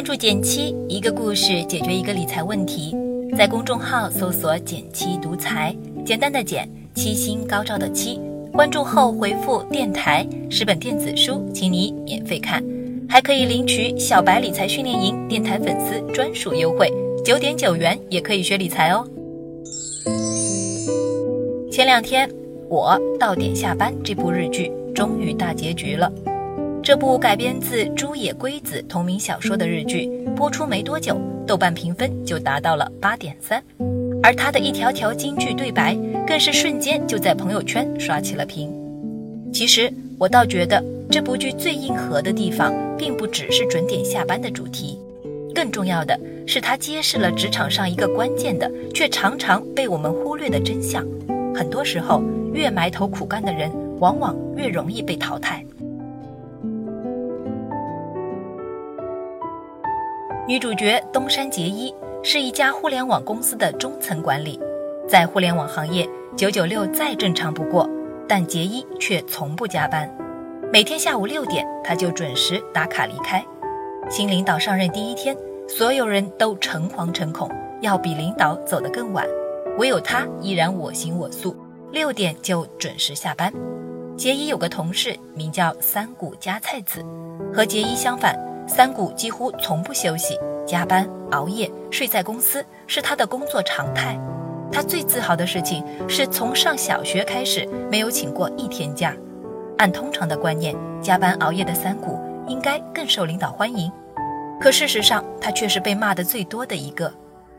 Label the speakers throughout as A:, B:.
A: 关注减七，一个故事解决一个理财问题。在公众号搜索“减七独裁，简单的减，七星高照的七。关注后回复“电台”十本电子书，请你免费看，还可以领取小白理财训练营电台粉丝专属优惠，九点九元也可以学理财哦。前两天，《我到点下班》这部日剧终于大结局了。这部改编自朱野圭子同名小说的日剧播出没多久，豆瓣评分就达到了八点三，而他的一条条金句对白更是瞬间就在朋友圈刷起了屏。其实我倒觉得这部剧最硬核的地方，并不只是准点下班的主题，更重要的是它揭示了职场上一个关键的却常常被我们忽略的真相：很多时候，越埋头苦干的人，往往越容易被淘汰。女主角东山结衣是一家互联网公司的中层管理，在互联网行业，九九六再正常不过，但结衣却从不加班，每天下午六点，她就准时打卡离开。新领导上任第一天，所有人都诚惶诚恐，要比领导走得更晚，唯有她依然我行我素，六点就准时下班。结衣有个同事名叫三谷加菜子，和结衣相反。三谷几乎从不休息，加班、熬夜、睡在公司是他的工作常态。他最自豪的事情是从上小学开始没有请过一天假。按通常的观念，加班熬夜的三谷应该更受领导欢迎，可事实上他却是被骂的最多的一个。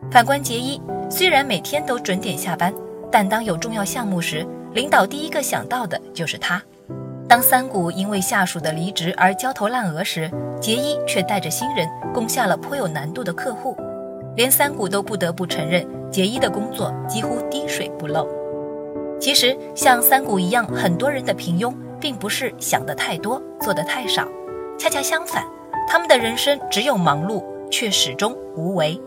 A: 反观杰伊，虽然每天都准点下班，但当有重要项目时，领导第一个想到的就是他。当三谷因为下属的离职而焦头烂额时，结衣却带着新人攻下了颇有难度的客户，连三谷都不得不承认，结衣的工作几乎滴水不漏。其实，像三谷一样，很多人的平庸，并不是想的太多，做的太少，恰恰相反，他们的人生只有忙碌，却始终无为。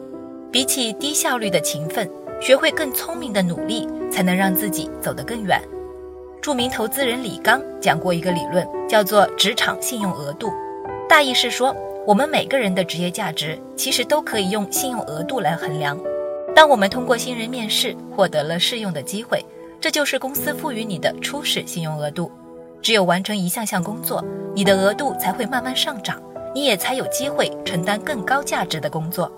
A: 比起低效率的勤奋，学会更聪明的努力，才能让自己走得更远。著名投资人李刚讲过一个理论，叫做职场信用额度。大意是说，我们每个人的职业价值其实都可以用信用额度来衡量。当我们通过新人面试获得了试用的机会，这就是公司赋予你的初始信用额度。只有完成一项项工作，你的额度才会慢慢上涨，你也才有机会承担更高价值的工作。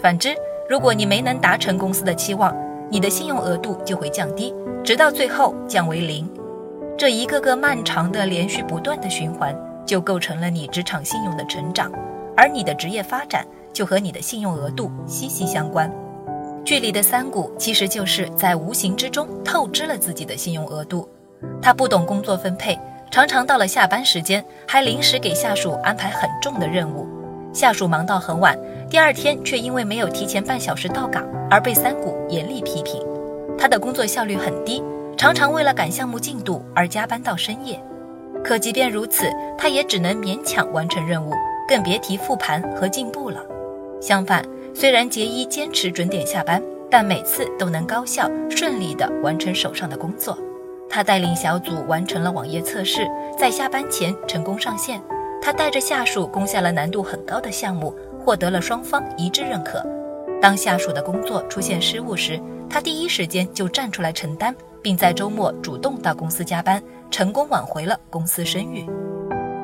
A: 反之，如果你没能达成公司的期望，你的信用额度就会降低，直到最后降为零。这一个个漫长的、连续不断的循环，就构成了你职场信用的成长，而你的职业发展就和你的信用额度息息相关。剧里的三谷其实就是在无形之中透支了自己的信用额度。他不懂工作分配，常常到了下班时间还临时给下属安排很重的任务，下属忙到很晚，第二天却因为没有提前半小时到岗而被三谷严厉批评。他的工作效率很低。常常为了赶项目进度而加班到深夜，可即便如此，他也只能勉强完成任务，更别提复盘和进步了。相反，虽然杰伊坚持准点下班，但每次都能高效顺利地完成手上的工作。他带领小组完成了网页测试，在下班前成功上线。他带着下属攻下了难度很高的项目，获得了双方一致认可。当下属的工作出现失误时，他第一时间就站出来承担。并在周末主动到公司加班，成功挽回了公司声誉。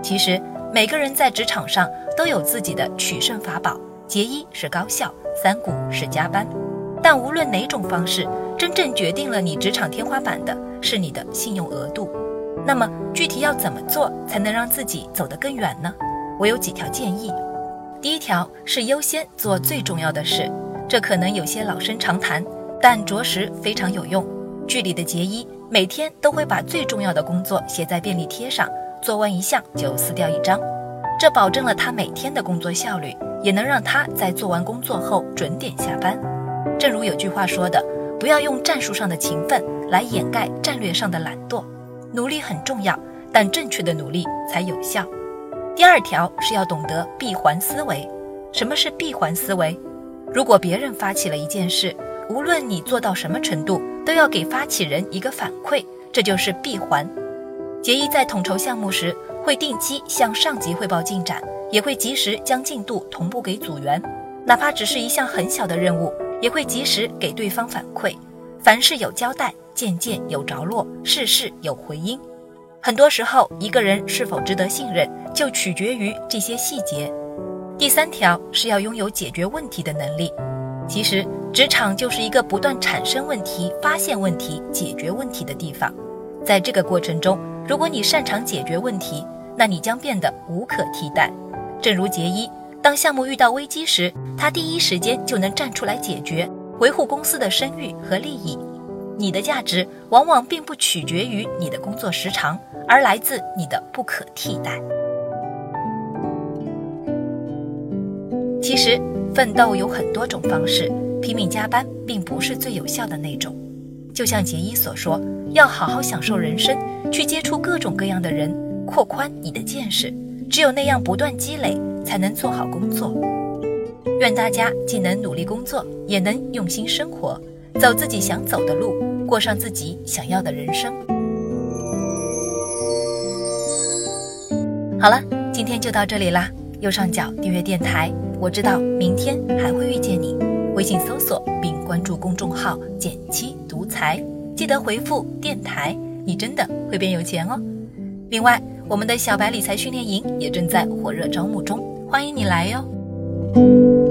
A: 其实每个人在职场上都有自己的取胜法宝，结一是高效，三股是加班。但无论哪种方式，真正决定了你职场天花板的是你的信用额度。那么具体要怎么做才能让自己走得更远呢？我有几条建议。第一条是优先做最重要的事，这可能有些老生常谈，但着实非常有用。剧里的杰伊每天都会把最重要的工作写在便利贴上，做完一项就撕掉一张，这保证了他每天的工作效率，也能让他在做完工作后准点下班。正如有句话说的，不要用战术上的勤奋来掩盖战略上的懒惰。努力很重要，但正确的努力才有效。第二条是要懂得闭环思维。什么是闭环思维？如果别人发起了一件事，无论你做到什么程度，都要给发起人一个反馈，这就是闭环。杰伊在统筹项目时，会定期向上级汇报进展，也会及时将进度同步给组员，哪怕只是一项很小的任务，也会及时给对方反馈。凡事有交代，件件有着落，事事有回音。很多时候，一个人是否值得信任，就取决于这些细节。第三条是要拥有解决问题的能力。其实，职场就是一个不断产生问题、发现问题、解决问题的地方。在这个过程中，如果你擅长解决问题，那你将变得无可替代。正如杰伊，当项目遇到危机时，他第一时间就能站出来解决。维护公司的声誉和利益，你的价值往往并不取决于你的工作时长，而来自你的不可替代。其实，奋斗有很多种方式，拼命加班并不是最有效的那种。就像杰伊所说，要好好享受人生，去接触各种各样的人，扩宽你的见识。只有那样不断积累，才能做好工作。愿大家既能努力工作，也能用心生活，走自己想走的路，过上自己想要的人生。好了，今天就到这里啦。右上角订阅电台，我知道明天还会遇见你。微信搜索并关注公众号“减七独裁”，记得回复“电台”，你真的会变有钱哦。另外，我们的小白理财训练营也正在火热招募中，欢迎你来哟。